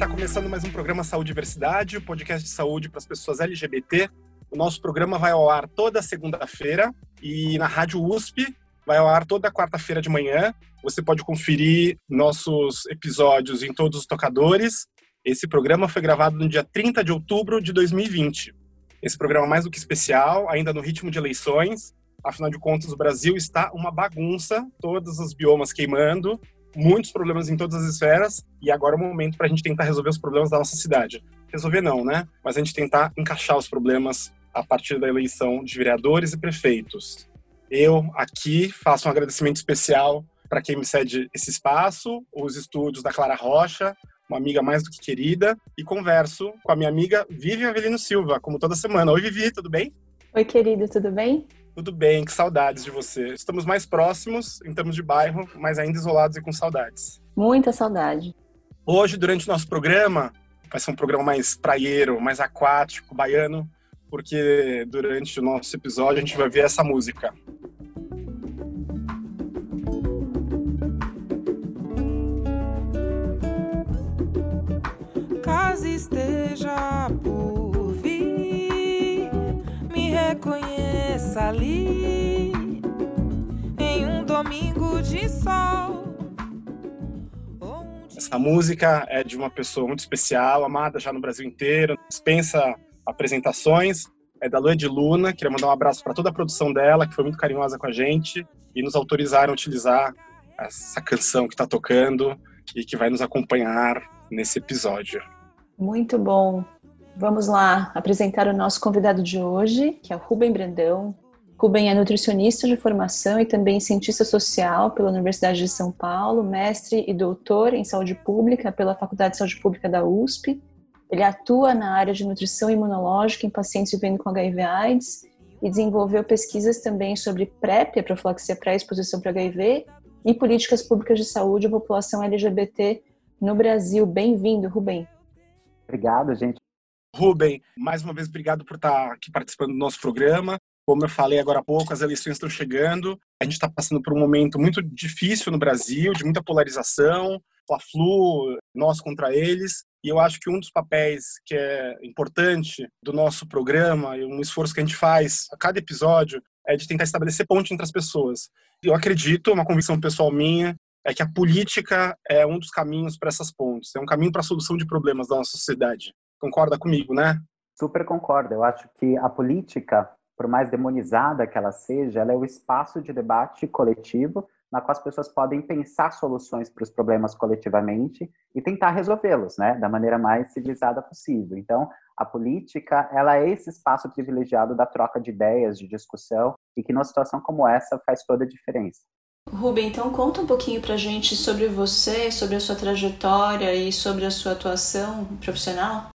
está começando mais um programa Saúde e Diversidade, o um podcast de saúde para as pessoas LGBT. O nosso programa vai ao ar toda segunda-feira e na Rádio USP vai ao ar toda quarta-feira de manhã. Você pode conferir nossos episódios em todos os tocadores. Esse programa foi gravado no dia 30 de outubro de 2020. Esse programa é mais do que especial, ainda no ritmo de eleições. Afinal de contas, o Brasil está uma bagunça, todos os biomas queimando, muitos problemas em todas as esferas, e agora é o momento para a gente tentar resolver os problemas da nossa cidade. Resolver não, né? Mas a gente tentar encaixar os problemas a partir da eleição de vereadores e prefeitos. Eu aqui faço um agradecimento especial para quem me cede esse espaço, os estúdios da Clara Rocha, uma amiga mais do que querida, e converso com a minha amiga Vivian Avelino Silva, como toda semana. Oi, Vivi, tudo bem? Oi, querido, tudo bem? Tudo bem, que saudades de você. Estamos mais próximos em termos de bairro, mas ainda isolados e com saudades. Muita saudade. Hoje, durante o nosso programa, vai ser um programa mais praieiro, mais aquático, baiano, porque durante o nosso episódio a gente vai ver essa música. Ali em um domingo de sol. Essa música é de uma pessoa muito especial, amada já no Brasil inteiro, dispensa apresentações. É da Lua de Luna, queria mandar um abraço para toda a produção dela, que foi muito carinhosa com a gente e nos autorizaram a utilizar essa canção que está tocando e que vai nos acompanhar nesse episódio. Muito bom. Vamos lá apresentar o nosso convidado de hoje, que é o Rubem Brandão. Rubem é nutricionista de formação e também cientista social pela Universidade de São Paulo, mestre e doutor em saúde pública pela Faculdade de Saúde Pública da USP ele atua na área de nutrição imunológica em pacientes vivendo com HIV/AIDS e desenvolveu pesquisas também sobre PrEP, a profilaxia pré-exposição para HIV, e políticas públicas de saúde à população LGBT no Brasil. Bem-vindo, Rubem. Obrigado, gente. Rubem, mais uma vez obrigado por estar aqui participando do nosso programa. Como eu falei agora há pouco, as eleições estão chegando. A gente está passando por um momento muito difícil no Brasil, de muita polarização, Fla-Flu, nós contra eles. E eu acho que um dos papéis que é importante do nosso programa e um esforço que a gente faz a cada episódio é de tentar estabelecer ponte entre as pessoas. Eu acredito, uma convicção pessoal minha, é que a política é um dos caminhos para essas pontes, é um caminho para a solução de problemas da nossa sociedade. Concorda comigo, né? Super concordo. Eu acho que a política, por mais demonizada que ela seja, ela é o espaço de debate coletivo na qual as pessoas podem pensar soluções para os problemas coletivamente e tentar resolvê-los, né, da maneira mais civilizada possível. Então, a política, ela é esse espaço privilegiado da troca de ideias, de discussão, e que numa situação como essa faz toda a diferença. Rubem, então conta um pouquinho para a gente sobre você, sobre a sua trajetória e sobre a sua atuação profissional.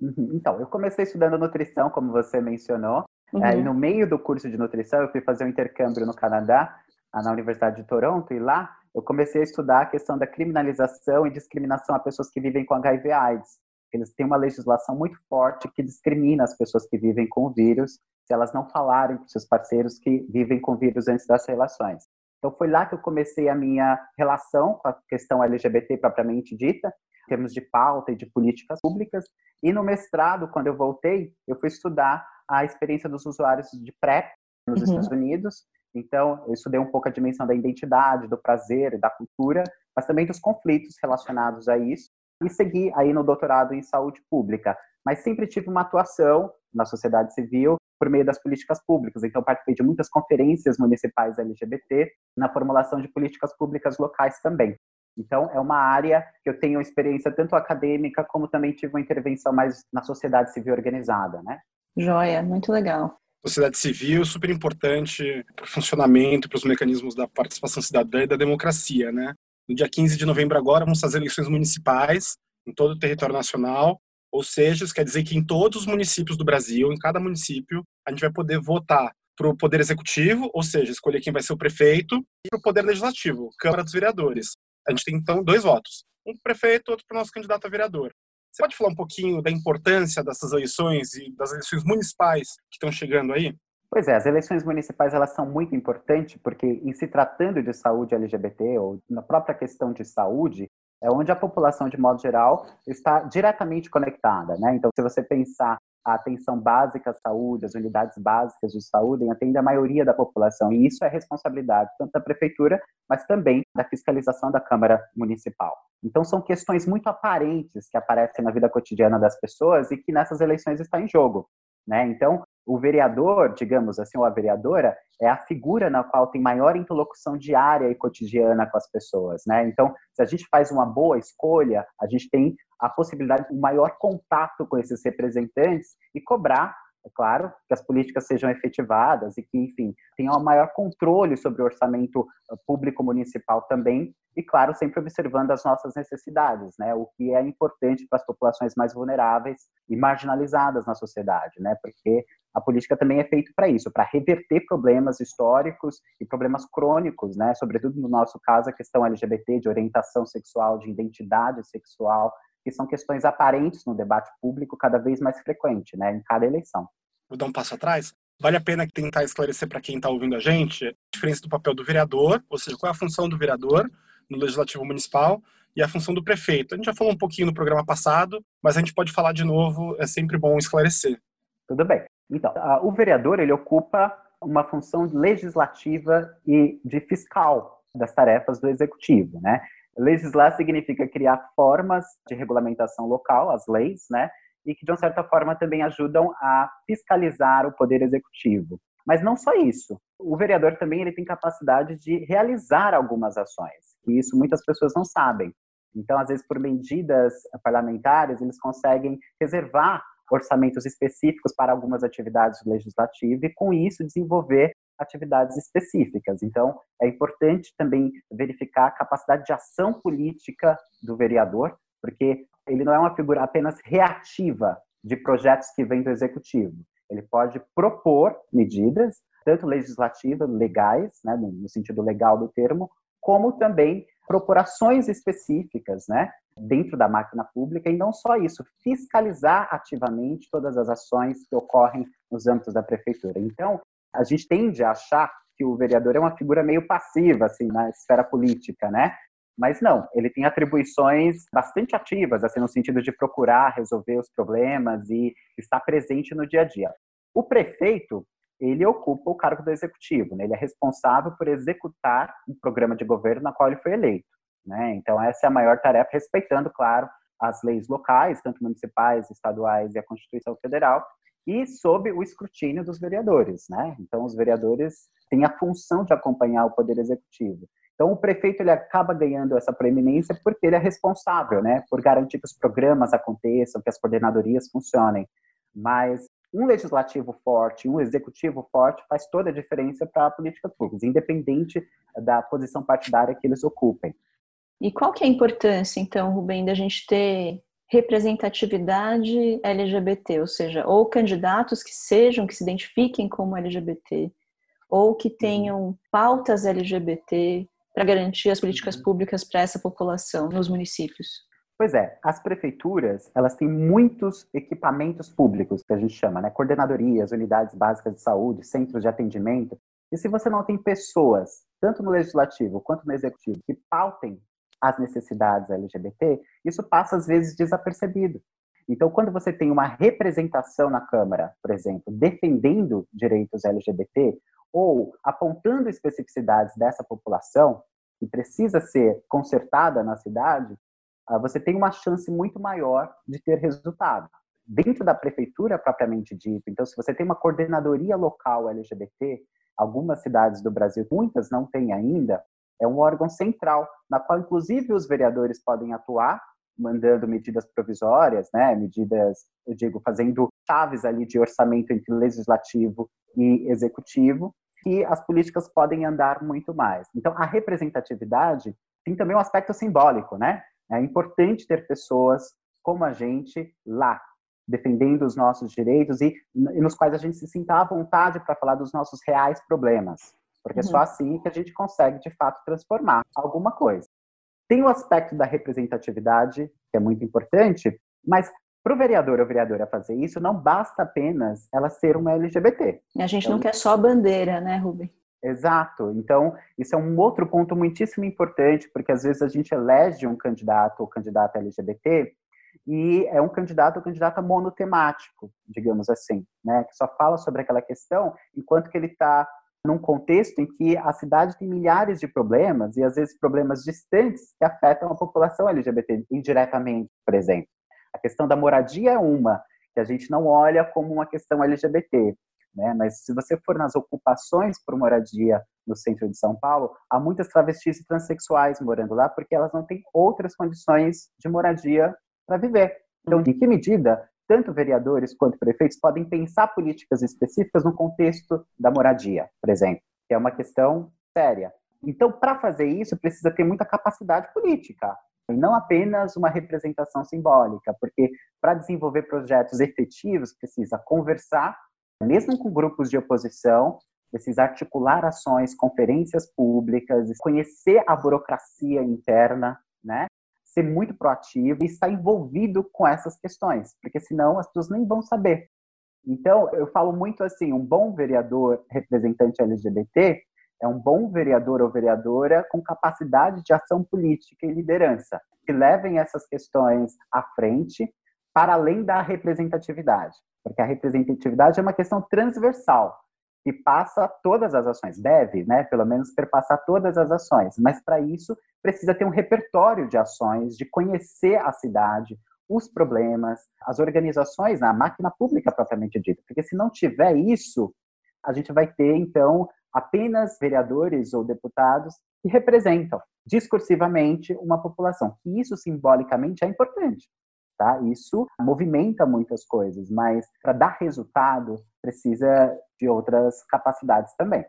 Uhum. Então, eu comecei estudando nutrição, como você mencionou, uhum. e no meio do curso de nutrição eu fui fazer um intercâmbio no Canadá na Universidade de Toronto, e lá eu comecei a estudar a questão da criminalização e discriminação a pessoas que vivem com HIV/AIDS. Eles têm uma legislação muito forte que discrimina as pessoas que vivem com o vírus se elas não falarem com seus parceiros que vivem com o vírus antes das relações. Então foi lá que eu comecei a minha relação com a questão LGBT propriamente dita, termos de pauta e de políticas públicas. E no mestrado, quando eu voltei, eu fui estudar a experiência dos usuários de PrEP nos uhum. Estados Unidos então, eu estudei um pouco a dimensão da identidade, do prazer, da cultura, mas também dos conflitos relacionados a isso. E segui aí no doutorado em saúde pública. Mas sempre tive uma atuação na sociedade civil por meio das políticas públicas. Então, participei de muitas conferências municipais LGBT na formulação de políticas públicas locais também. Então, é uma área que eu tenho experiência tanto acadêmica como também tive uma intervenção mais na sociedade civil organizada, né? Joia, muito legal sociedade civil super importante para o funcionamento, para os mecanismos da participação cidadã e da democracia, né? No dia 15 de novembro agora vamos fazer eleições municipais em todo o território nacional, ou seja, isso quer dizer que em todos os municípios do Brasil, em cada município, a gente vai poder votar para o poder executivo, ou seja, escolher quem vai ser o prefeito, e para o poder legislativo, Câmara dos Vereadores. A gente tem então dois votos, um para o prefeito, outro para o nosso candidato a vereador. Você pode falar um pouquinho da importância dessas eleições e das eleições municipais que estão chegando aí? Pois é, as eleições municipais elas são muito importantes porque em se tratando de saúde LGBT ou na própria questão de saúde, é onde a população, de modo geral, está diretamente conectada. Né? Então, se você pensar a atenção básica à saúde, as unidades básicas de saúde atendem a maioria da população. E isso é responsabilidade tanto da prefeitura, mas também da fiscalização da Câmara Municipal. Então, são questões muito aparentes que aparecem na vida cotidiana das pessoas e que nessas eleições está em jogo. Né? Então, o vereador, digamos assim, ou a vereadora, é a figura na qual tem maior interlocução diária e cotidiana com as pessoas, né? Então, se a gente faz uma boa escolha, a gente tem a possibilidade de um maior contato com esses representantes e cobrar é claro, que as políticas sejam efetivadas e que, enfim, tenham um maior controle sobre o orçamento ah, público municipal também, e, claro, sempre observando as nossas necessidades, né? O que é importante para as populações mais vulneráveis e marginalizadas na sociedade, né? Porque a política também é feita para isso, para reverter problemas históricos e problemas crônicos, né? Sobretudo no nosso caso, a questão LGBT, de orientação sexual, de identidade sexual, que são questões aparentes no debate público cada vez mais frequente, né, em cada eleição. Vou dar um passo atrás. Vale a pena tentar esclarecer para quem está ouvindo a gente a diferença do papel do vereador, ou seja, qual é a função do vereador no Legislativo Municipal e a função do prefeito. A gente já falou um pouquinho no programa passado, mas a gente pode falar de novo, é sempre bom esclarecer. Tudo bem. Então, o vereador ele ocupa uma função legislativa e de fiscal das tarefas do executivo, né? Legislar significa criar formas de regulamentação local, as leis, né? E que, de uma certa forma, também ajudam a fiscalizar o poder executivo. Mas não só isso. O vereador também ele tem capacidade de realizar algumas ações, e isso muitas pessoas não sabem. Então, às vezes, por medidas parlamentares, eles conseguem reservar orçamentos específicos para algumas atividades legislativas e, com isso, desenvolver atividades específicas. Então, é importante também verificar a capacidade de ação política do vereador, porque ele não é uma figura apenas reativa de projetos que vêm do executivo. Ele pode propor medidas, tanto legislativas, legais, né, no sentido legal do termo, como também propor ações específicas, né, dentro da máquina pública e não só isso, fiscalizar ativamente todas as ações que ocorrem nos âmbitos da prefeitura. Então, a gente tende a achar que o vereador é uma figura meio passiva, assim, na esfera política, né? Mas não, ele tem atribuições bastante ativas, assim, no sentido de procurar resolver os problemas e estar presente no dia a dia. O prefeito, ele ocupa o cargo do executivo, né? ele é responsável por executar um programa de governo na qual ele foi eleito. Né? Então, essa é a maior tarefa, respeitando, claro, as leis locais, tanto municipais, estaduais e a Constituição Federal, e sob o escrutínio dos vereadores, né? Então os vereadores têm a função de acompanhar o poder executivo. Então o prefeito ele acaba ganhando essa preeminência porque ele é responsável, né, por garantir que os programas aconteçam, que as coordenadorias funcionem. Mas um legislativo forte, um executivo forte faz toda a diferença para a política pública, independente da posição partidária que eles ocupem. E qual que é a importância, então, Rubem, da gente ter representatividade LGBT, ou seja, ou candidatos que sejam, que se identifiquem como LGBT, ou que uhum. tenham pautas LGBT para garantir as políticas uhum. públicas para essa população nos municípios. Pois é, as prefeituras, elas têm muitos equipamentos públicos, que a gente chama, né? Coordenadorias, unidades básicas de saúde, centros de atendimento. E se você não tem pessoas, tanto no legislativo quanto no executivo, que pautem as necessidades LGBT, isso passa às vezes desapercebido. Então, quando você tem uma representação na Câmara, por exemplo, defendendo direitos LGBT ou apontando especificidades dessa população que precisa ser consertada na cidade, ah, você tem uma chance muito maior de ter resultado. Dentro da prefeitura propriamente dita, então, se você tem uma coordenadoria local LGBT, algumas cidades do Brasil, muitas não têm ainda, é um órgão central, na qual inclusive os vereadores podem atuar, mandando medidas provisórias, né, medidas, eu digo, fazendo chaves ali de orçamento entre legislativo e executivo, que as políticas podem andar muito mais. Então, a representatividade tem também um aspecto simbólico, né? É importante ter pessoas como a gente lá, defendendo os nossos direitos e, e nos quais a gente se sinta à vontade para falar dos nossos reais problemas porque uhum. é só uhum. assim que a gente consegue, de fato, transformar alguma coisa. Tem o aspecto da representatividade, que é muito importante, mas para o vereador ou vereadora fazer isso, não basta apenas ela ser uma LGBT. E a gente então, não quer só a bandeira, né, Rubem? Exato. Então, isso é um outro ponto muitíssimo importante, porque às vezes a gente elege um candidato ou candidata LGBT e é um candidato ou candidata monotemático, digamos assim, né, que só fala sobre aquela questão, enquanto que ele está num contexto em que a cidade tem milhares de problemas e às vezes problemas distantes que afetam a população LGBT indiretamente, por exemplo. A questão da moradia é uma que a gente não olha como uma questão LGBT, né? Mas se você for nas ocupações por moradia no centro de São Paulo, há muitas travestis e transexuais morando lá porque elas não têm outras condições de moradia para viver. Então, em que medida tanto vereadores quanto prefeitos podem pensar políticas específicas no contexto da moradia, por exemplo, que é uma questão séria. Então, para fazer isso, precisa ter muita capacidade política, e não apenas uma representação simbólica, porque para desenvolver projetos efetivos precisa conversar, mesmo com grupos de oposição, precisa articular ações, conferências públicas, conhecer a burocracia interna, né? Ser muito proativo e estar envolvido com essas questões, porque senão as pessoas nem vão saber. Então, eu falo muito assim, um bom vereador representante LGBT é um bom vereador ou vereadora com capacidade de ação política e liderança, que levem essas questões à frente para além da representatividade, porque a representatividade é uma questão transversal que passa todas as ações, deve, né, pelo menos perpassar todas as ações, mas para isso precisa ter um repertório de ações, de conhecer a cidade, os problemas, as organizações, a máquina pública propriamente dita, porque se não tiver isso, a gente vai ter então apenas vereadores ou deputados que representam discursivamente uma população, que isso simbolicamente é importante. Tá? Isso movimenta muitas coisas, mas para dar resultado precisa de outras capacidades também.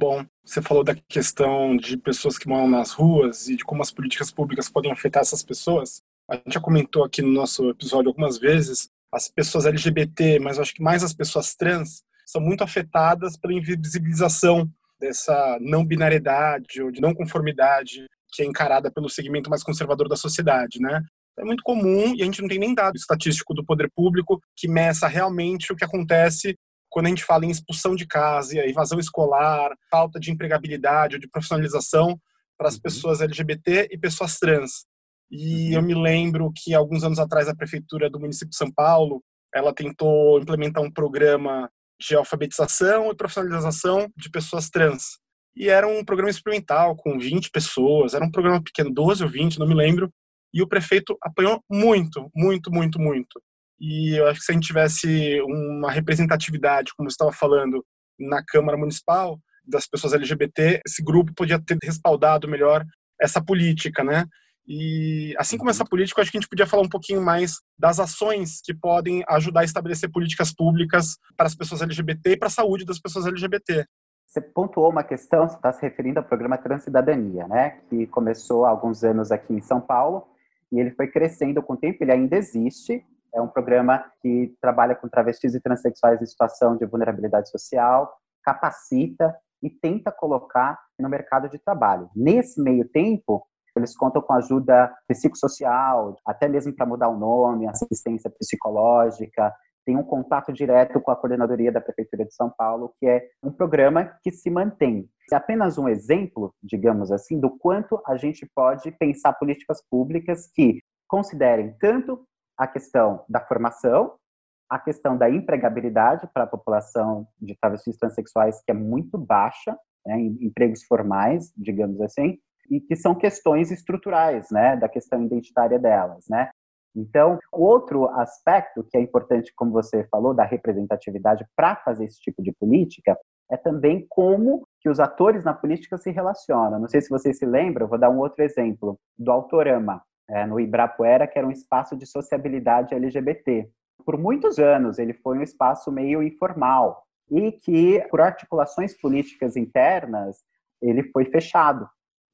Bom, você falou da questão de pessoas que moram nas ruas e de como as políticas públicas podem afetar essas pessoas. A gente já comentou aqui no nosso episódio algumas vezes, as pessoas LGBT, mas acho que mais as pessoas trans, são muito afetadas pela invisibilização dessa não binariedade ou de não conformidade que é encarada pelo segmento mais conservador da sociedade, né? É muito comum e a gente não tem nem dado estatístico do poder público que meça realmente o que acontece quando a gente fala em expulsão de casa, evasão escolar, falta de empregabilidade ou de profissionalização para as uhum. pessoas LGBT e pessoas trans. E uhum. eu me lembro que alguns anos atrás a prefeitura do município de São Paulo, ela tentou implementar um programa de alfabetização e profissionalização de pessoas trans. E era um programa experimental com 20 pessoas, era um programa pequeno, 12 ou 20, não me lembro, e o prefeito apanhou muito, muito, muito, muito. E eu acho que se a gente tivesse uma representatividade, como você estava falando, na Câmara Municipal, das pessoas LGBT, esse grupo podia ter respaldado melhor essa política, né? E assim como essa política, acho que a gente podia falar um pouquinho mais das ações que podem ajudar a estabelecer políticas públicas para as pessoas LGBT e para a saúde das pessoas LGBT. Você pontuou uma questão, você está se referindo ao programa Transcidadania, né? Que começou há alguns anos aqui em São Paulo e ele foi crescendo com o tempo, ele ainda existe. É um programa que trabalha com travestis e transexuais em situação de vulnerabilidade social, capacita e tenta colocar no mercado de trabalho. Nesse meio tempo, eles contam com ajuda psicossocial, até mesmo para mudar o nome, assistência psicológica, tem um contato direto com a coordenadoria da Prefeitura de São Paulo, que é um programa que se mantém. É apenas um exemplo, digamos assim, do quanto a gente pode pensar políticas públicas que considerem tanto a questão da formação, a questão da empregabilidade para a população de travestis transexuais, que é muito baixa, né, em empregos formais, digamos assim, e que são questões estruturais, né, da questão identitária delas, né. Então, outro aspecto que é importante, como você falou, da representatividade para fazer esse tipo de política, é também como que os atores na política se relacionam. Não sei se vocês se lembram, vou dar um outro exemplo, do Autorama, é, no Ibrapuera, que era um espaço de sociabilidade LGBT. Por muitos anos, ele foi um espaço meio informal e que, por articulações políticas internas, ele foi fechado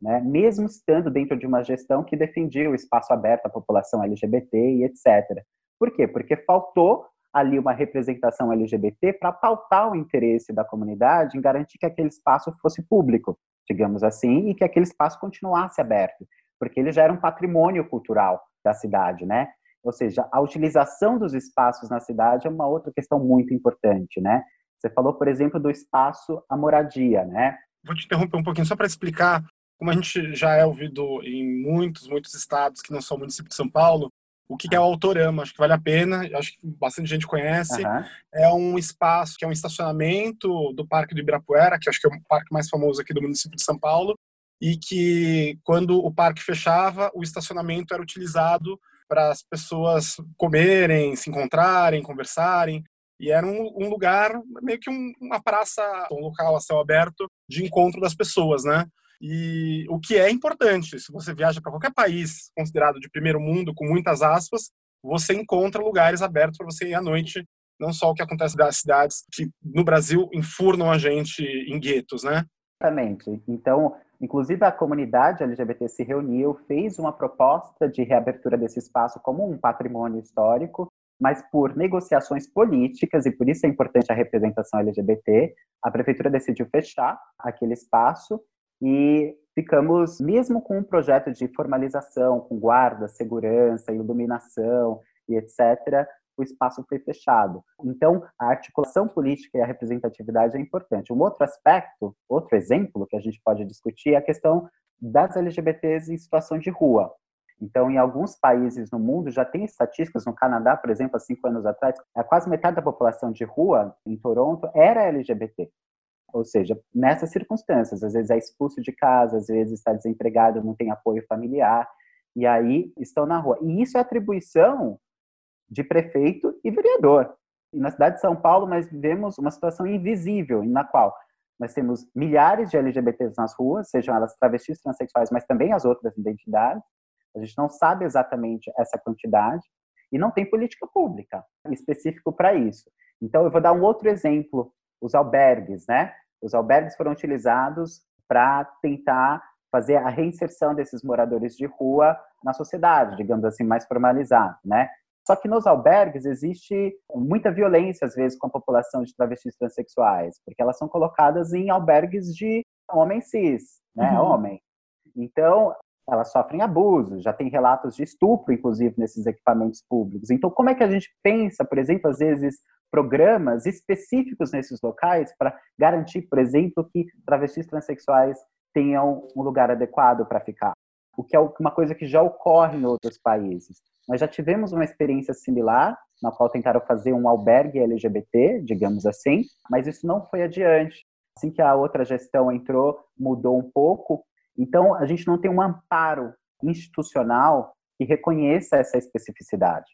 né? mesmo estando dentro de uma gestão que defendia o espaço aberto à população LGBT e etc. Por quê? Porque faltou ali uma representação LGBT para pautar o interesse da comunidade em garantir que aquele espaço fosse público, digamos assim, e que aquele espaço continuasse aberto, porque ele já era um patrimônio cultural da cidade, né? Ou seja, a utilização dos espaços na cidade é uma outra questão muito importante, né? Você falou, por exemplo, do espaço à moradia, né? vou te interromper um pouquinho só para explicar como a gente já é ouvido em muitos, muitos estados que não são município de São Paulo, o que é o Autorama. Acho que vale a pena, acho que bastante gente conhece. Uhum. É um espaço que é um estacionamento do Parque do Ibirapuera, que acho que é o parque mais famoso aqui do município de São Paulo, e que quando o parque fechava, o estacionamento era utilizado para as pessoas comerem, se encontrarem, conversarem. E era um, um lugar, meio que um, uma praça, um local a céu aberto de encontro das pessoas, né? E o que é importante, se você viaja para qualquer país considerado de primeiro mundo, com muitas aspas, você encontra lugares abertos para você ir à noite, não só o que acontece das cidades que no Brasil enfurnam a gente em guetos, né? Exatamente. Então, inclusive a comunidade LGBT se reuniu, fez uma proposta de reabertura desse espaço como um patrimônio histórico, mas por negociações políticas, e por isso é importante a representação LGBT, a prefeitura decidiu fechar aquele espaço e ficamos, mesmo com um projeto de formalização, com guarda, segurança, iluminação e etc., o espaço foi fechado. Então, a articulação política e a representatividade é importante. Um outro aspecto, outro exemplo que a gente pode discutir é a questão das LGBTs em situação de rua. Então, em alguns países no mundo já tem estatísticas, no Canadá, por exemplo, há cinco anos atrás, quase metade da população de rua em Toronto era LGBT. Ou seja, nessas circunstâncias, às vezes é expulso de casa, às vezes está desempregado, não tem apoio familiar, e aí estão na rua. E isso é atribuição de prefeito e vereador. E na cidade de São Paulo, nós vivemos uma situação invisível, na qual nós temos milhares de LGBTs nas ruas, sejam elas travestis, transexuais, mas também as outras identidades. A gente não sabe exatamente essa quantidade e não tem política pública específico para isso. Então, eu vou dar um outro exemplo: os albergues, né? Os albergues foram utilizados para tentar fazer a reinserção desses moradores de rua na sociedade, digamos assim, mais formalizado, né? Só que nos albergues existe muita violência, às vezes, com a população de travestis transexuais, porque elas são colocadas em albergues de homem cis, né? Uhum. Homem. Então, elas sofrem abuso, já tem relatos de estupro, inclusive, nesses equipamentos públicos. Então, como é que a gente pensa, por exemplo, às vezes, programas específicos nesses locais para garantir, por exemplo, que travestis transexuais tenham um lugar adequado para ficar? O que é uma coisa que já ocorre em outros países. Nós já tivemos uma experiência similar, na qual tentaram fazer um albergue LGBT, digamos assim, mas isso não foi adiante. Assim que a outra gestão entrou, mudou um pouco, então, a gente não tem um amparo institucional que reconheça essa especificidade.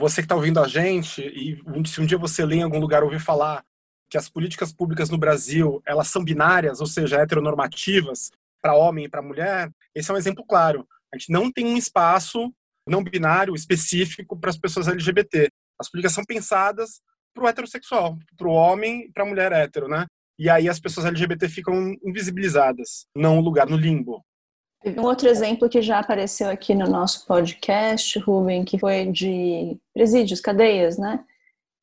Você que está ouvindo a gente, e se um dia você lê em algum lugar ouvir falar que as políticas públicas no Brasil elas são binárias, ou seja, heteronormativas, para homem e para mulher, esse é um exemplo claro. A gente não tem um espaço não binário específico para as pessoas LGBT. As políticas são pensadas para o heterossexual, para o homem e para a mulher hétero, né? e aí as pessoas LGBT ficam invisibilizadas, não o lugar no limbo. Um outro exemplo que já apareceu aqui no nosso podcast, Ruben, que foi de presídios, cadeias, né?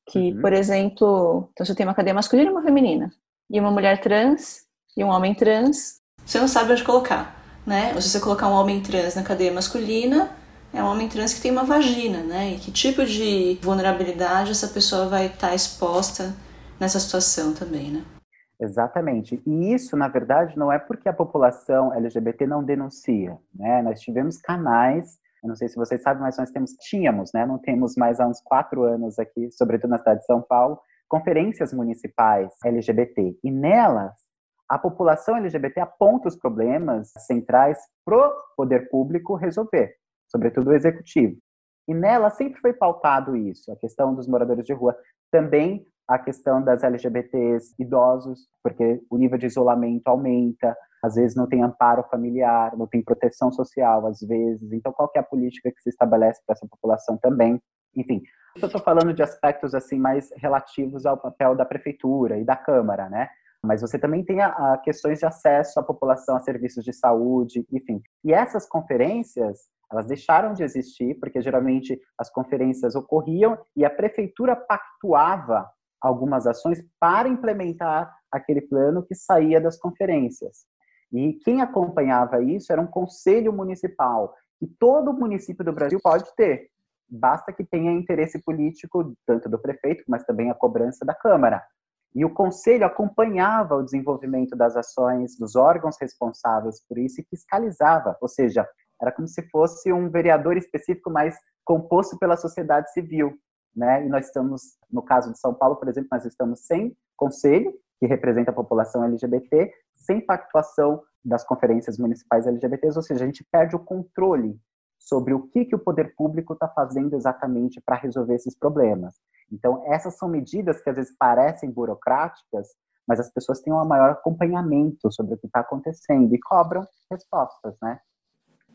Que, uhum. por exemplo, então você tem uma cadeia masculina e uma feminina, e uma mulher trans e um homem trans, você não sabe onde colocar, né? Ou se você colocar um homem trans na cadeia masculina, é um homem trans que tem uma vagina, né? E que tipo de vulnerabilidade essa pessoa vai estar exposta nessa situação também, né? Exatamente. E isso, na verdade, não é porque a população LGBT não denuncia, né? Nós tivemos canais, eu não sei se vocês sabem, mas nós temos, tínhamos, né? Não temos mais há uns quatro anos aqui, sobretudo na cidade de São Paulo, conferências municipais LGBT. E nelas, a população LGBT aponta os problemas centrais pro poder público resolver, sobretudo o executivo. E nela sempre foi pautado isso, a questão dos moradores de rua. Também a questão das LGBTs idosos, porque o nível de isolamento aumenta, às vezes não tem amparo familiar, não tem proteção social, às vezes. Então, qual é a política que se estabelece para essa população também? Enfim, eu estou falando de aspectos assim mais relativos ao papel da prefeitura e da Câmara, né? Mas você também tem a, a questões de acesso à população a serviços de saúde, enfim. E essas conferências, elas deixaram de existir, porque geralmente as conferências ocorriam e a prefeitura pactuava algumas ações para implementar aquele plano que saía das conferências. E quem acompanhava isso era um conselho municipal, que todo município do Brasil pode ter. Basta que tenha interesse político, tanto do prefeito, mas também a cobrança da Câmara. E o conselho acompanhava o desenvolvimento das ações dos órgãos responsáveis por isso e fiscalizava, ou seja, era como se fosse um vereador específico, mas composto pela sociedade civil. Né? E nós estamos, no caso de São Paulo, por exemplo, nós estamos sem conselho, que representa a população LGBT, sem pactuação das conferências municipais LGBTs, ou seja, a gente perde o controle sobre o que, que o poder público está fazendo exatamente para resolver esses problemas. Então, essas são medidas que às vezes parecem burocráticas, mas as pessoas têm um maior acompanhamento sobre o que está acontecendo e cobram respostas, né?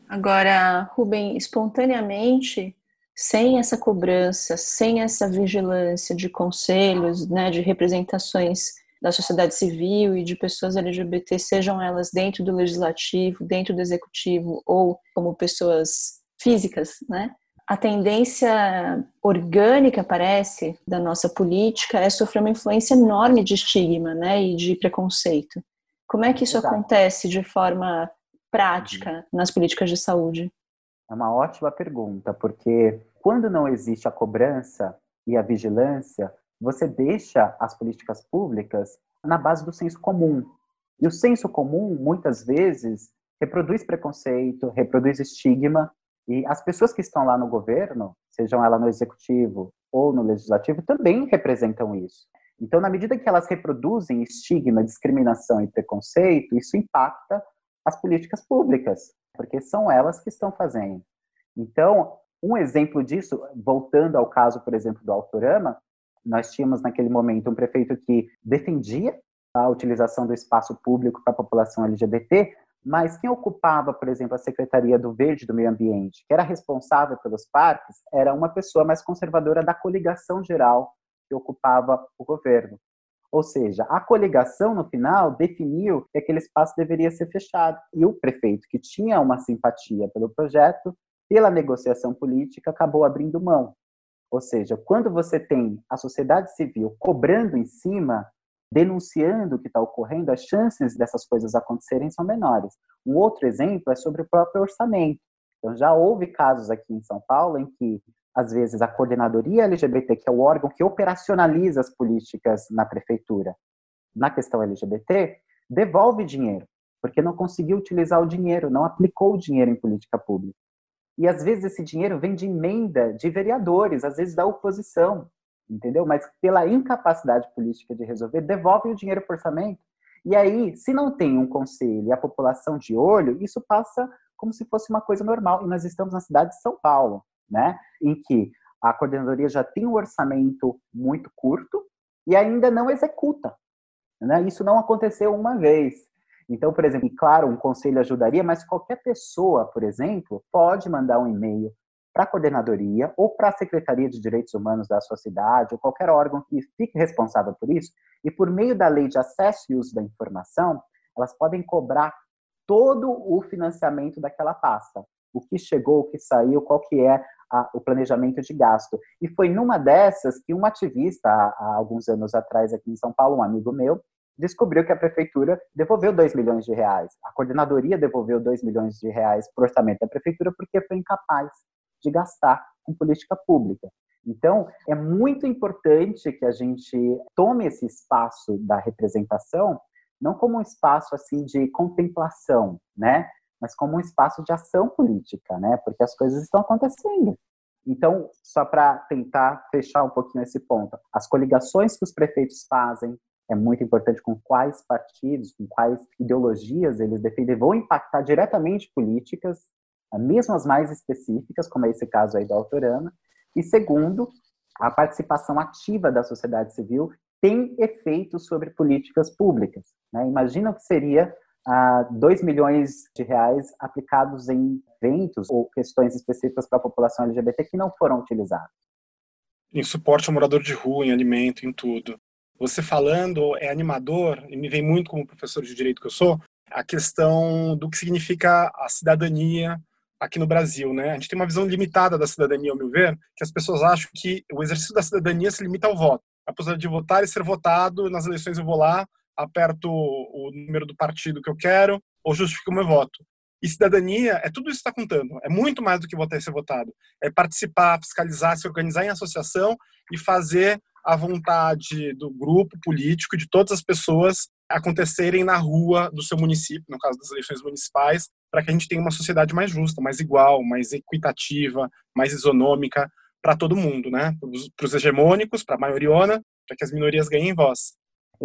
Agora, Rubem, espontaneamente, sem essa cobrança, sem essa vigilância de conselhos, né, de representações da sociedade civil e de pessoas LGBT, sejam elas dentro do legislativo, dentro do executivo ou como pessoas físicas, né? A tendência orgânica, parece, da nossa política é sofrer uma influência enorme de estigma, né, e de preconceito. Como é que isso Exato. acontece de forma prática uhum. nas políticas de saúde? É uma ótima pergunta, porque quando não existe a cobrança e a vigilância, você deixa as políticas públicas na base do senso comum. E o senso comum, muitas vezes, reproduz preconceito, reproduz estigma, e as pessoas que estão lá no governo, sejam elas no executivo ou no legislativo, também representam isso. Então, na medida que elas reproduzem estigma, discriminação e preconceito, isso impacta as políticas públicas, porque são elas que estão fazendo. Então, um exemplo disso, voltando ao caso, por exemplo, do Autorama, nós tínhamos naquele momento um prefeito que defendia a utilização do espaço público para a população LGBT, mas quem ocupava, por exemplo, a Secretaria do Verde do Meio Ambiente, que era responsável pelos parques, era uma pessoa mais conservadora da coligação geral que ocupava o governo. Ou seja, a coligação, no final, definiu que aquele espaço deveria ser fechado. E o prefeito, que tinha uma simpatia pelo projeto, pela negociação política, acabou abrindo mão. Ou seja, quando você tem a sociedade civil cobrando em cima, denunciando o que está ocorrendo, as chances dessas coisas acontecerem são menores. Um outro exemplo é sobre o próprio orçamento. Então, já houve casos aqui em São Paulo em que às vezes, a coordenadoria LGBT, que é o órgão que operacionaliza as políticas na prefeitura, na questão LGBT, devolve dinheiro, porque não conseguiu utilizar o dinheiro, não aplicou o dinheiro em política pública. E às vezes esse dinheiro vem de emenda de vereadores, às vezes da oposição, entendeu? Mas pela incapacidade política de resolver, devolve o dinheiro para o orçamento. E aí, se não tem um conselho e a população de olho, isso passa como se fosse uma coisa normal. E nós estamos na cidade de São Paulo né? Em que a coordenadoria já tem um orçamento muito curto e ainda não executa. Né? Isso não aconteceu uma vez. Então, por exemplo, claro, um conselho ajudaria, mas qualquer pessoa, por exemplo, pode mandar um e-mail para a coordenadoria ou para a Secretaria de Direitos Humanos da sua cidade, ou qualquer órgão que fique responsável por isso, e por meio da lei de acesso e uso da informação, elas podem cobrar todo o financiamento daquela pasta o que chegou, o que saiu, qual que é a, o planejamento de gasto. E foi numa dessas que um ativista, há, há, alguns anos atrás aqui em São Paulo, um amigo meu, descobriu que a prefeitura devolveu 2 milhões de reais. A coordenadoria devolveu 2 milhões de reais para o orçamento da prefeitura porque foi incapaz de gastar com política pública. Então, é muito importante que a gente tome esse espaço da representação não como um espaço assim de contemplação, né? Mas como um espaço de ação política, né? Porque as coisas estão acontecendo. Então, só para tentar fechar um pouquinho esse ponto, as coligações que os prefeitos fazem é muito importante com quais partidos, com quais ideologias eles defendem, vão impactar diretamente políticas, mesmo as mais específicas, como é esse caso aí da Autorama. E segundo, a participação ativa da sociedade civil tem efeitos sobre políticas públicas. Né? Imagina o que seria a 2 milhões de reais aplicados em eventos ou questões específicas para a população LGBT que não foram utilizados. Em suporte ao morador de rua, em alimento, em tudo. Você falando é animador, e me vem muito como professor de direito que eu sou, a questão do que significa a cidadania aqui no Brasil, né? A gente tem uma visão limitada da cidadania, ao meu ver, que as pessoas acham que o exercício da cidadania se limita ao voto. A possibilidade de votar e ser votado, nas eleições eu vou lá, aperto o número do partido que eu quero ou justifico o meu voto. E cidadania é tudo isso que está contando. É muito mais do que votar e ser votado. É participar, fiscalizar, se organizar em associação e fazer a vontade do grupo político, de todas as pessoas acontecerem na rua do seu município, no caso das eleições municipais, para que a gente tenha uma sociedade mais justa, mais igual, mais equitativa, mais isonômica para todo mundo, né? Para os hegemônicos, para a maioriona, para que as minorias ganhem voz.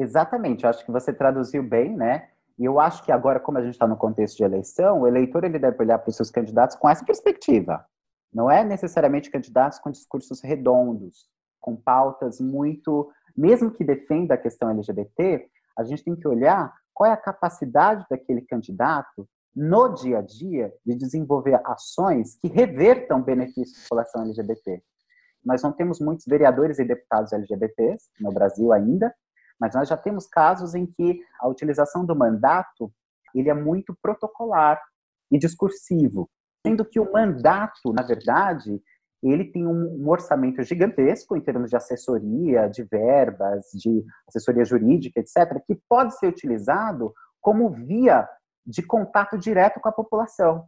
Exatamente, eu acho que você traduziu bem, né? E eu acho que agora, como a gente está no contexto de eleição, o eleitor ele deve olhar para os seus candidatos com essa perspectiva. Não é necessariamente candidatos com discursos redondos, com pautas muito, mesmo que defenda a questão LGBT, a gente tem que olhar qual é a capacidade daquele candidato no dia a dia de desenvolver ações que revertam benefícios da população LGBT. Nós não temos muitos vereadores e deputados LGBTs no Brasil ainda, mas nós já temos casos em que a utilização do mandato ele é muito protocolar e discursivo, sendo que o mandato, na verdade, ele tem um, orçamento gigantesco em termos de assessoria, de verbas, de assessoria jurídica, etc., que pode ser utilizado como via de contato direto com a população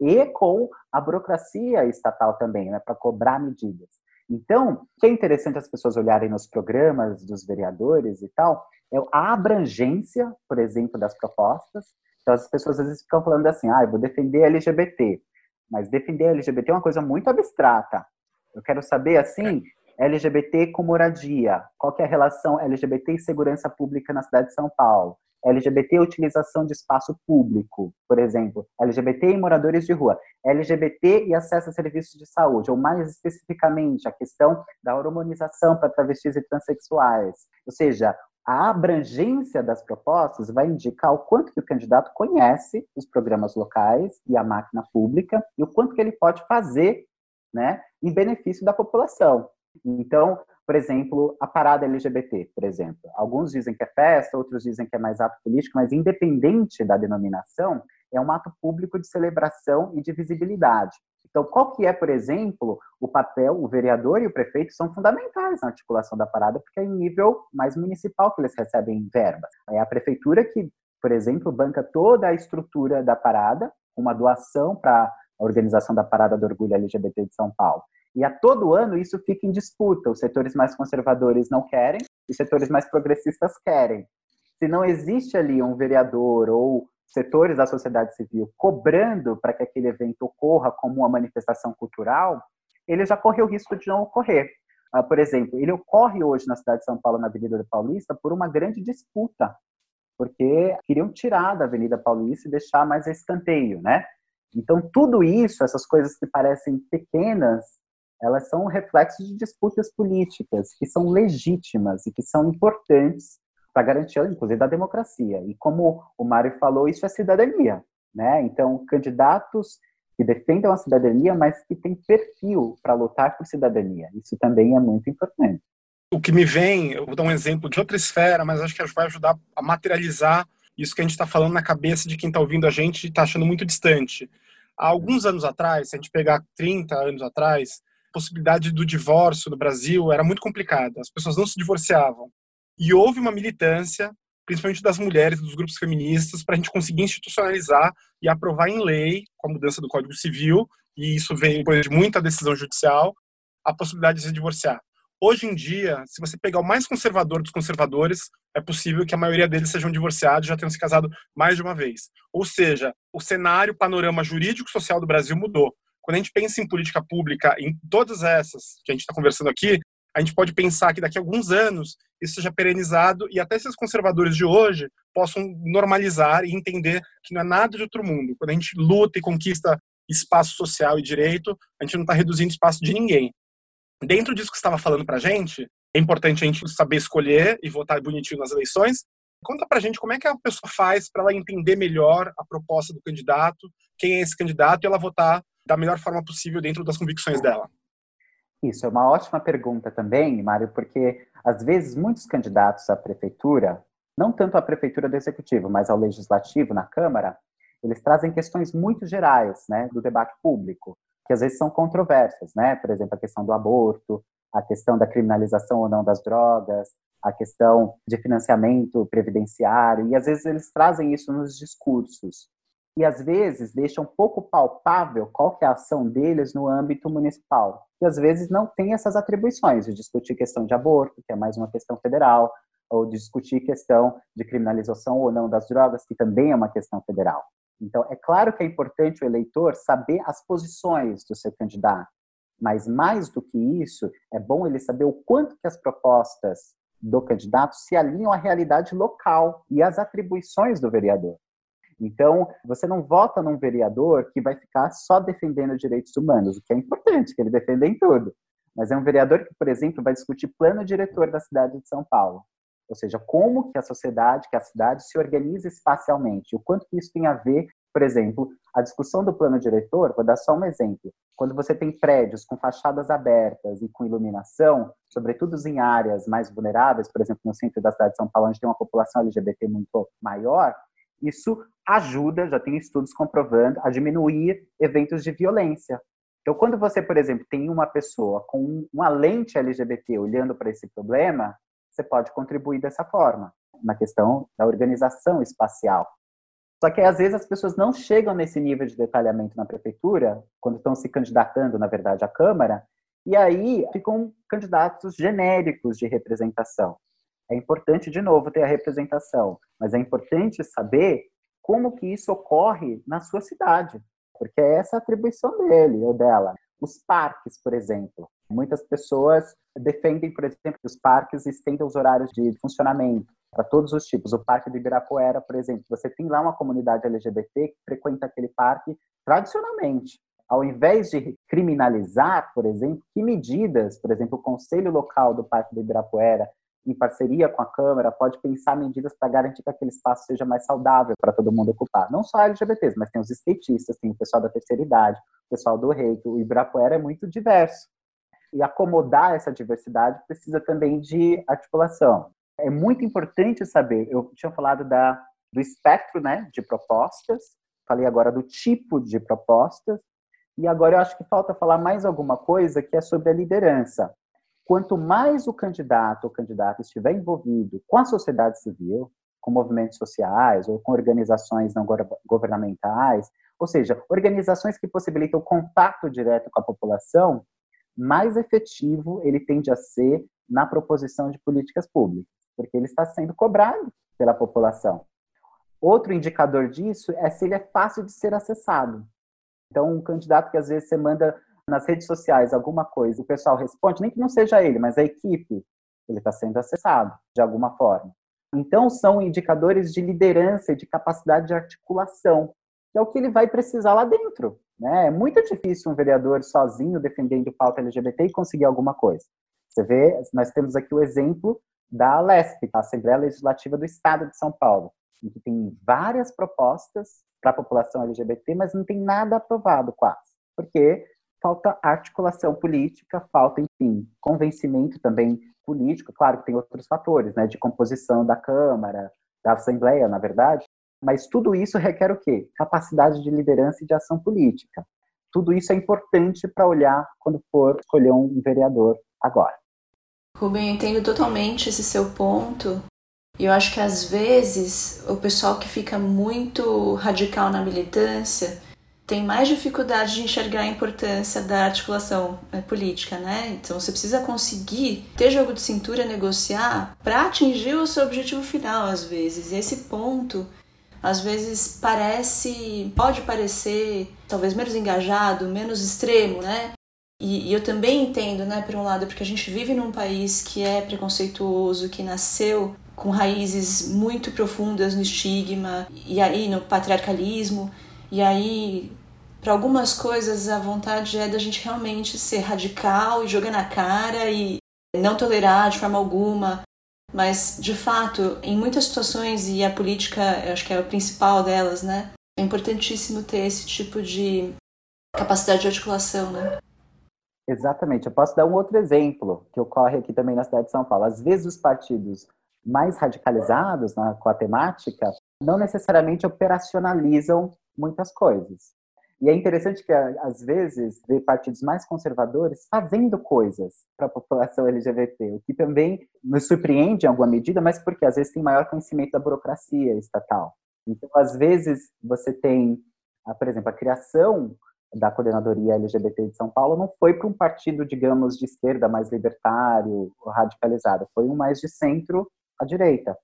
e com a burocracia estatal também, né, para cobrar medidas. Então, o que é interessante as pessoas olharem nos programas dos vereadores e tal, é a abrangência, por exemplo, das propostas. Então, as pessoas às vezes ficam falando assim, ah, eu vou defender LGBT. Mas defender LGBT é uma coisa muito abstrata. Eu quero saber, assim, LGBT com moradia. Qual é a relação LGBT e segurança pública na cidade de São Paulo? LGBT utilização de espaço público, por exemplo. LGBT e moradores de rua. LGBT e acesso a serviços de saúde. Ou mais especificamente, a questão da hormonização para travestis e transexuais. Ou seja, a abrangência das propostas vai indicar o quanto que o candidato conhece os programas locais e a máquina pública e o quanto que ele pode fazer né, em benefício da população. Então, por exemplo, a parada LGBT, por exemplo. Alguns dizem que é festa, outros dizem que é mais ato político, mas independente da denominação, é um ato público de celebração e de visibilidade. Então, qual que é, por exemplo, o papel, o vereador e o prefeito são fundamentais na articulação da parada, porque é em nível mais municipal que eles recebem verba. É a prefeitura que, por exemplo, banca toda a estrutura da parada, uma doação para a organização da Parada do Orgulho LGBT de São Paulo. E a todo ano isso fica em disputa. Os setores mais conservadores não querem, os setores mais progressistas querem. Se não existe ali um vereador ou setores da sociedade civil cobrando para que aquele evento ocorra como uma manifestação cultural, ele já corre o risco de não ocorrer. Uh, por exemplo, ele ocorre hoje na cidade de São Paulo, na Avenida da Paulista, por uma grande disputa, porque queriam tirar da Avenida Paulista e deixar mais escanteio, né? Então, tudo isso, essas coisas que parecem pequenas, elas são reflexos de disputas políticas que são legítimas e que são importantes para garantir, inclusive, da democracia. E como o Mário falou, isso é cidadania, né? Então, candidatos que defendam a cidadania, mas que têm perfil para lutar por cidadania. Isso também é muito importante. O que me vem, eu vou dar um exemplo de outra esfera, mas acho que vai ajudar a materializar isso que a gente está falando na cabeça de quem está ouvindo a gente e está achando muito distante. Há alguns anos atrás, se a gente pegar 30 anos atrás, a possibilidade do divórcio no Brasil era muito complicada. As pessoas não se divorciavam. E houve uma militância, principalmente das mulheres, dos grupos feministas, para a gente conseguir institucionalizar e aprovar em lei, com a mudança do Código Civil, e isso veio depois de muita decisão judicial, a possibilidade de se divorciar. Hoje em dia, se você pegar o mais conservador dos conservadores, é possível que a maioria deles sejam divorciados já tenham se casado mais de uma vez. Ou seja, o cenário, o panorama jurídico-social do Brasil mudou. Quando a gente pensa em política pública, em todas essas que a gente está conversando aqui, a gente pode pensar que daqui a alguns anos isso seja perenizado e até esses conservadores de hoje possam normalizar e entender que não é nada de outro mundo. Quando a gente luta e conquista espaço social e direito, a gente não está reduzindo espaço de ninguém. Dentro disso que você estava falando para a gente, é importante a gente saber escolher e votar bonitinho nas eleições. Conta para a gente como é que a pessoa faz para ela entender melhor a proposta do candidato, quem é esse candidato e ela votar da melhor forma possível dentro das convicções dela. Isso é uma ótima pergunta também, Mário, porque às vezes muitos candidatos à prefeitura, não tanto à prefeitura do executivo, mas ao legislativo na Câmara, eles trazem questões muito gerais, né, do debate público, que às vezes são controversas, né? Por exemplo, a questão do aborto, a questão da criminalização ou não das drogas, a questão de financiamento previdenciário, e às vezes eles trazem isso nos discursos. E às vezes deixam pouco palpável qual é a ação deles no âmbito municipal que às vezes não tem essas atribuições de discutir questão de aborto, que é mais uma questão federal, ou discutir questão de criminalização ou não das drogas, que também é uma questão federal. Então, é claro que é importante o eleitor saber as posições do seu candidato, mas mais do que isso, é bom ele saber o quanto que as propostas do candidato se alinham à realidade local e às atribuições do vereador. Então, você não vota num vereador que vai ficar só defendendo direitos humanos, o que é importante, que ele defenda em tudo. Mas é um vereador que, por exemplo, vai discutir plano diretor da cidade de São Paulo. Ou seja, como que a sociedade, que a cidade se organiza espacialmente, o quanto que isso tem a ver, por exemplo, a discussão do plano diretor, vou dar só um exemplo. Quando você tem prédios com fachadas abertas e com iluminação, sobretudo em áreas mais vulneráveis, por exemplo, no centro da cidade de São Paulo, onde tem uma população LGBT muito maior, isso ajuda, já tem estudos comprovando, a diminuir eventos de violência. Então, quando você, por exemplo, tem uma pessoa com uma lente LGBT olhando para esse problema, você pode contribuir dessa forma, na questão da organização espacial. Só que às vezes as pessoas não chegam nesse nível de detalhamento na prefeitura, quando estão se candidatando, na verdade, à Câmara, e aí ficam candidatos genéricos de representação. É importante, de novo, ter a representação, mas é importante saber como que isso ocorre na sua cidade, porque é essa a atribuição dele ou dela. Os parques, por exemplo. Muitas pessoas defendem, por exemplo, que os parques estendam os horários de funcionamento para todos os tipos. O Parque do Ibirapuera, por exemplo, você tem lá uma comunidade LGBT que frequenta aquele parque tradicionalmente. Ao invés de criminalizar, por exemplo, que medidas, por exemplo, o Conselho Local do Parque do Ibirapuera em parceria com a Câmara, pode pensar medidas para garantir que aquele espaço seja mais saudável para todo mundo ocupar. Não só LGBTs, mas tem os skatistas, tem o pessoal da terceira idade, o pessoal do reiki. O Ibirapuera é muito diverso. E acomodar essa diversidade precisa também de articulação. É muito importante saber, eu tinha falado da, do espectro né, de propostas, falei agora do tipo de propostas, e agora eu acho que falta falar mais alguma coisa que é sobre a liderança quanto mais o candidato ou candidata estiver envolvido com a sociedade civil, com movimentos sociais ou com organizações não governamentais, ou seja, organizações que possibilitam contato direto com a população, mais efetivo ele tende a ser na proposição de políticas públicas, porque ele está sendo cobrado pela população. Outro indicador disso é se ele é fácil de ser acessado. Então, um candidato que às vezes você manda nas redes sociais alguma coisa, o pessoal responde, nem que não seja ele, mas a equipe, ele está sendo acessado de alguma forma. Então, são indicadores de liderança e de capacidade de articulação, que é o que ele vai precisar lá dentro. Né? É muito difícil um vereador sozinho defendendo pauta LGBT e conseguir alguma coisa. Você vê, nós temos aqui o exemplo da LESP, a Assembleia Legislativa do Estado de São Paulo, em que tem várias propostas para a população LGBT, mas não tem nada aprovado quase, porque falta articulação política, falta, enfim, convencimento também político. Claro que tem outros fatores, né, de composição da Câmara, da Assembleia, na verdade, mas tudo isso requer o quê? Capacidade de liderança e de ação política. Tudo isso é importante para olhar quando for escolher um vereador agora. Rubem, eu entendo totalmente esse seu ponto. E eu acho que às vezes o pessoal que fica muito radical na militância tem mais dificuldade de enxergar a importância da articulação é, política, né? Então você precisa conseguir ter jogo de cintura, negociar para atingir o seu objetivo final, às vezes. E esse ponto, às vezes parece, pode parecer talvez menos engajado, menos extremo, né? E, e eu também entendo, né, por um lado, porque a gente vive num país que é preconceituoso, que nasceu com raízes muito profundas no estigma e aí no patriarcalismo. E aí para algumas coisas a vontade é da gente realmente ser radical e jogar na cara e não tolerar de forma alguma. Mas, de fato, em muitas situações, e a política, acho que é a principal delas, né? É importantíssimo ter esse tipo de capacidade de articulação, né? Exatamente. Eu posso dar um outro exemplo que ocorre aqui também na cidade de São Paulo. Às vezes, os partidos mais radicalizados né, com a temática não necessariamente operacionalizam muitas coisas. E é interessante que, às vezes, ver partidos mais conservadores fazendo coisas para a população LGBT, o que também nos surpreende em alguma medida, mas porque às vezes tem maior conhecimento da burocracia estatal. Então, às vezes, você tem, ah, por exemplo, a criação da coordenadoria LGBT de São Paulo não foi para um partido, digamos, de esquerda mais libertário, radicalizado, foi um mais de centro à direita,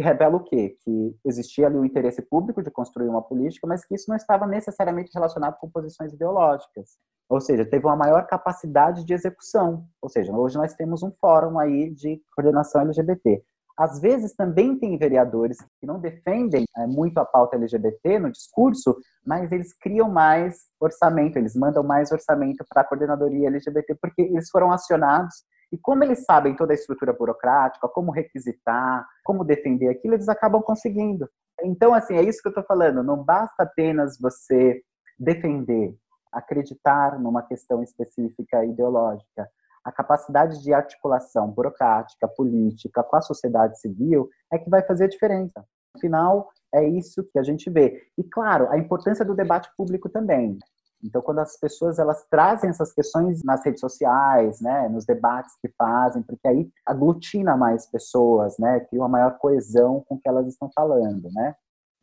que revela o quê? Que existia ali o interesse público de construir uma política, mas que isso não estava necessariamente relacionado com posições ideológicas. Ou seja, teve uma maior capacidade de execução. Ou seja, hoje nós temos um fórum aí de coordenação LGBT. Às vezes também tem vereadores que não defendem é, muito a pauta LGBT no discurso, mas eles criam mais orçamento, eles mandam mais orçamento para a coordenadoria LGBT, porque eles foram acionados e como eles sabem toda a estrutura burocrática, como requisitar, como defender aquilo, eles acabam conseguindo. Então, assim, é isso que eu estou falando. Não basta apenas você defender, acreditar numa questão específica ideológica a capacidade de articulação burocrática, política com a sociedade civil é que vai fazer a diferença. Afinal, é isso que a gente vê. E claro, a importância do debate público também. Então, quando as pessoas elas trazem essas questões nas redes sociais, né, nos debates que fazem, porque aí aglutina mais pessoas, né, cria uma maior coesão com o que elas estão falando, né?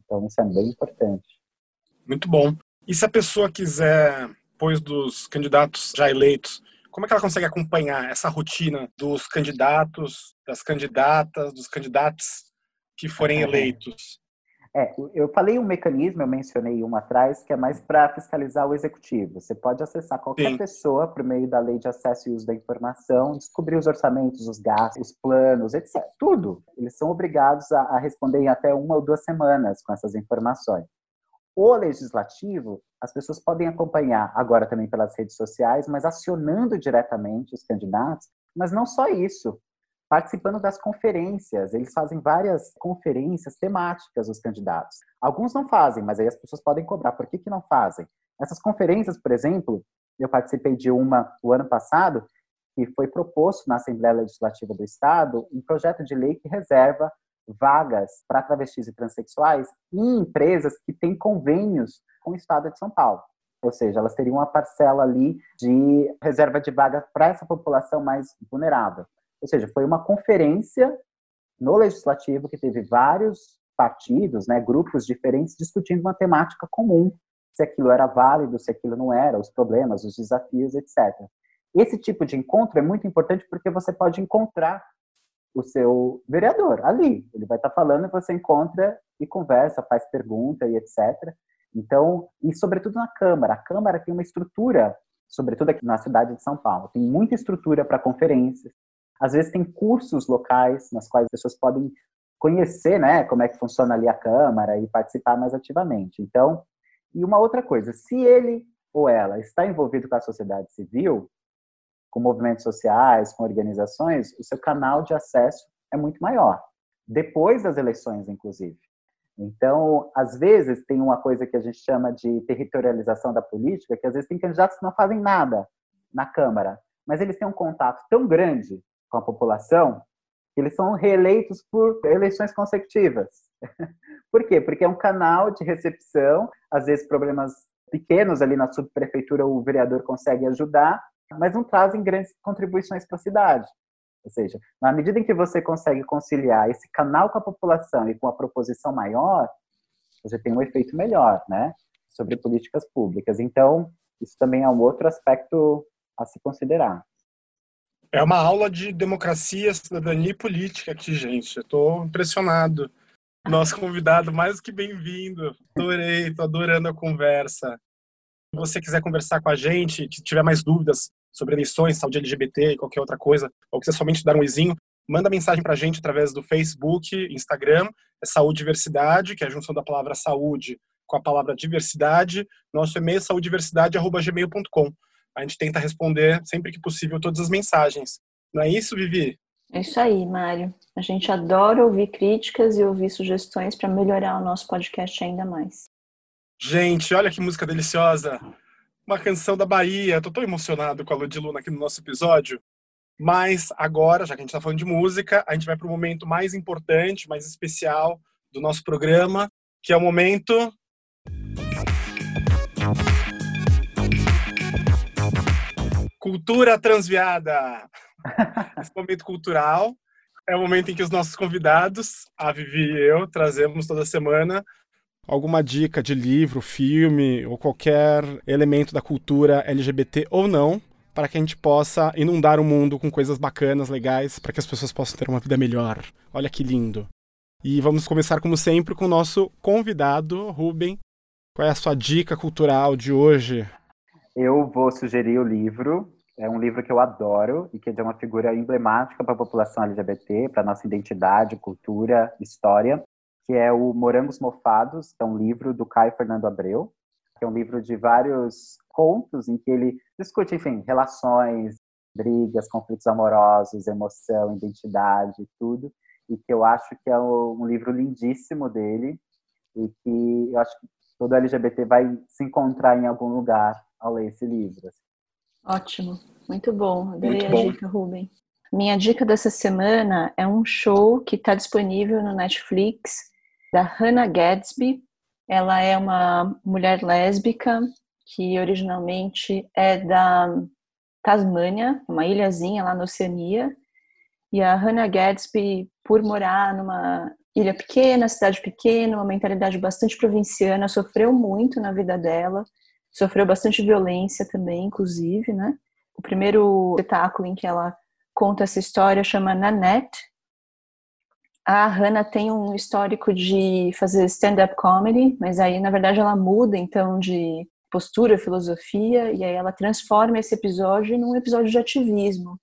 Então, isso é bem importante. Muito bom. E se a pessoa quiser, depois dos candidatos já eleitos, como é que ela consegue acompanhar essa rotina dos candidatos, das candidatas, dos candidatos que forem eleitos? É, eu falei um mecanismo, eu mencionei um atrás, que é mais para fiscalizar o executivo. Você pode acessar qualquer Sim. pessoa por meio da lei de acesso e uso da informação, descobrir os orçamentos, os gastos, os planos, etc. Tudo. Eles são obrigados a, a responder em até uma ou duas semanas com essas informações. O legislativo, as pessoas podem acompanhar agora também pelas redes sociais, mas acionando diretamente os candidatos. Mas não só isso, participando das conferências. Eles fazem várias conferências temáticas, os candidatos. Alguns não fazem, mas aí as pessoas podem cobrar. Por que, que não fazem? Essas conferências, por exemplo, eu participei de uma o ano passado, que foi proposto na Assembleia Legislativa do Estado um projeto de lei que reserva vagas para travestis e transexuais em empresas que têm convênios com o Estado de São Paulo. Ou seja, elas teriam uma parcela ali de reserva de vaga para essa população mais vulnerável. Ou seja, foi uma conferência no legislativo que teve vários partidos, né, grupos diferentes discutindo uma temática comum, se aquilo era válido, se aquilo não era, os problemas, os desafios, etc. Esse tipo de encontro é muito importante porque você pode encontrar o seu vereador ali. Ele vai estar falando e você encontra e conversa, faz pergunta e etc. Então, e sobretudo na Câmara. A Câmara tem uma estrutura, sobretudo aqui na cidade de São Paulo, tem muita estrutura para conferências. Às vezes tem cursos locais nas quais as pessoas podem conhecer, né, como é que funciona ali a Câmara e participar mais ativamente. Então, e uma outra coisa, se ele ou ela está envolvido com a sociedade civil, com movimentos sociais, com organizações, o seu canal de acesso é muito maior. Depois das eleições, inclusive. Então, às vezes, tem uma coisa que a gente chama de territorialização da política, que às vezes tem candidatos que não fazem nada na Câmara, mas eles têm um contato tão grande com a população eles são reeleitos por eleições consecutivas. por quê? Porque é um canal de recepção, às vezes problemas pequenos ali na subprefeitura o vereador consegue ajudar, mas não trazem grandes contribuições para a cidade. Ou seja, na medida em que você consegue conciliar esse canal com a população e com a proposição maior, você tem um efeito melhor, né, sobre políticas públicas. Então, isso também é um outro aspecto a se considerar. É uma aula de democracia, cidadania e política aqui, gente. Estou impressionado. Nosso convidado, mais que bem-vindo. Adorei, estou adorando a conversa. Se você quiser conversar com a gente, que tiver mais dúvidas sobre eleições, saúde LGBT e qualquer outra coisa, ou quiser somente dar um izinho, manda mensagem para a gente através do Facebook, Instagram, é Saúde Diversidade, que é a junção da palavra saúde com a palavra diversidade. Nosso e-mail é saudiversidade.gmail.com. A gente tenta responder sempre que possível todas as mensagens. Não é isso, Vivi? É isso aí, Mário. A gente adora ouvir críticas e ouvir sugestões para melhorar o nosso podcast ainda mais. Gente, olha que música deliciosa uma canção da Bahia. Tô tão emocionado com a Lud Luna aqui no nosso episódio. Mas agora, já que a gente está falando de música, a gente vai para o momento mais importante, mais especial do nosso programa, que é o momento. Cultura Transviada. Esse momento cultural é o momento em que os nossos convidados, a Vivi e eu, trazemos toda semana alguma dica de livro, filme ou qualquer elemento da cultura LGBT ou não, para que a gente possa inundar o mundo com coisas bacanas, legais, para que as pessoas possam ter uma vida melhor. Olha que lindo. E vamos começar, como sempre, com o nosso convidado, Ruben. Qual é a sua dica cultural de hoje? Eu vou sugerir o livro. É um livro que eu adoro e que é uma figura emblemática para a população LGBT, para nossa identidade, cultura, história, que é o Morangos Mofados, que é um livro do Caio Fernando Abreu, que é um livro de vários contos em que ele discute, enfim, relações, brigas, conflitos amorosos, emoção, identidade, tudo e que eu acho que é um livro lindíssimo dele e que eu acho que todo LGBT vai se encontrar em algum lugar ao ler esse livro. Ótimo, muito bom. Adorei muito a bom. dica, Ruben. Minha dica dessa semana é um show que está disponível no Netflix da Hannah Gadsby. Ela é uma mulher lésbica que originalmente é da Tasmânia, uma ilhazinha lá na Oceania, e a Hannah Gadsby, por morar numa ilha pequena, cidade pequena, uma mentalidade bastante provinciana, sofreu muito na vida dela, sofreu bastante violência também, inclusive, né? O primeiro espetáculo em que ela conta essa história chama Nanette. A Hannah tem um histórico de fazer stand-up comedy, mas aí, na verdade, ela muda, então, de postura, filosofia, e aí ela transforma esse episódio num episódio de ativismo.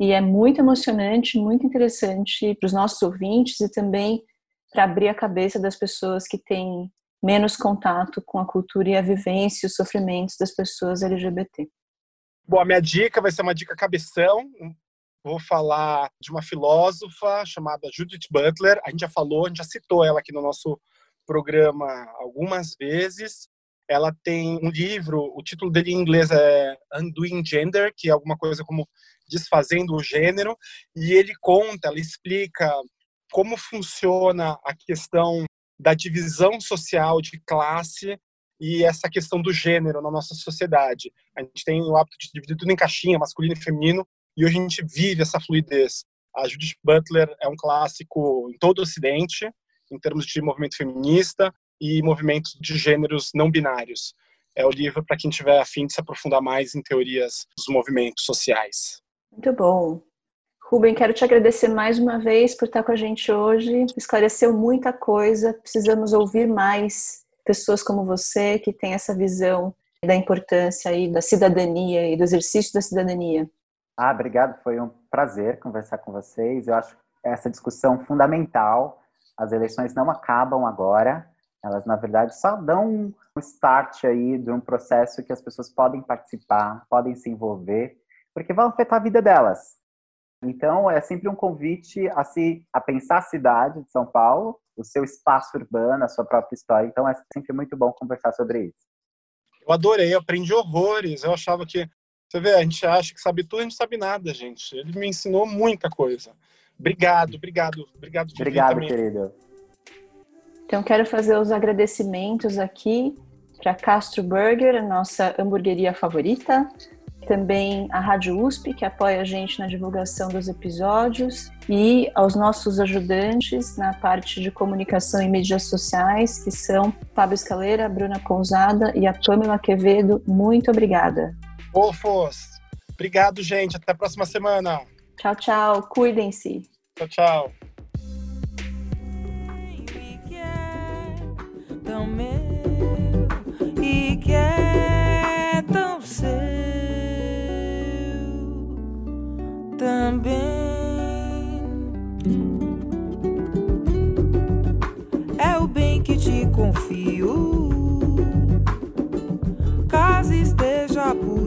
E é muito emocionante, muito interessante para os nossos ouvintes e também para abrir a cabeça das pessoas que têm menos contato com a cultura e a vivência e os sofrimentos das pessoas LGBT. Bom, a minha dica vai ser uma dica cabeção. Vou falar de uma filósofa chamada Judith Butler. A gente já falou, a gente já citou ela aqui no nosso programa algumas vezes. Ela tem um livro, o título dele em inglês é Undoing Gender, que é alguma coisa como desfazendo o gênero, e ele conta, ele explica como funciona a questão da divisão social de classe e essa questão do gênero na nossa sociedade. A gente tem o hábito de dividir tudo em caixinha, masculino e feminino, e hoje a gente vive essa fluidez. A Judith Butler é um clássico em todo o Ocidente, em termos de movimento feminista e movimentos de gêneros não binários. É o livro para quem tiver afim de se aprofundar mais em teorias dos movimentos sociais. Muito bom. Rubem, quero te agradecer mais uma vez por estar com a gente hoje. Esclareceu muita coisa. Precisamos ouvir mais pessoas como você que tem essa visão da importância aí da cidadania e do exercício da cidadania. Ah, obrigado. Foi um prazer conversar com vocês. Eu acho essa discussão fundamental. As eleições não acabam agora. Elas, na verdade, só dão um start aí de um processo que as pessoas podem participar, podem se envolver porque vai afetar a vida delas. Então, é sempre um convite a se a pensar a cidade de São Paulo, o seu espaço urbano, a sua própria história. Então, é sempre muito bom conversar sobre isso. Eu adorei, eu aprendi horrores. Eu achava que, você vê, a gente acha que sabe tudo, a gente sabe nada, gente. Ele me ensinou muita coisa. Obrigado, obrigado, obrigado. De obrigado, querido. Então, quero fazer os agradecimentos aqui para Castro Burger, a nossa hamburgueria favorita, também a Rádio USP, que apoia a gente na divulgação dos episódios, e aos nossos ajudantes na parte de comunicação e mídias sociais, que são Fábio Escaleira, Bruna Pousada e a Pamela Quevedo. Muito obrigada. Fofos! Obrigado, gente. Até a próxima semana. Tchau, tchau. Cuidem-se. Tchau, tchau. confio. Caso esteja por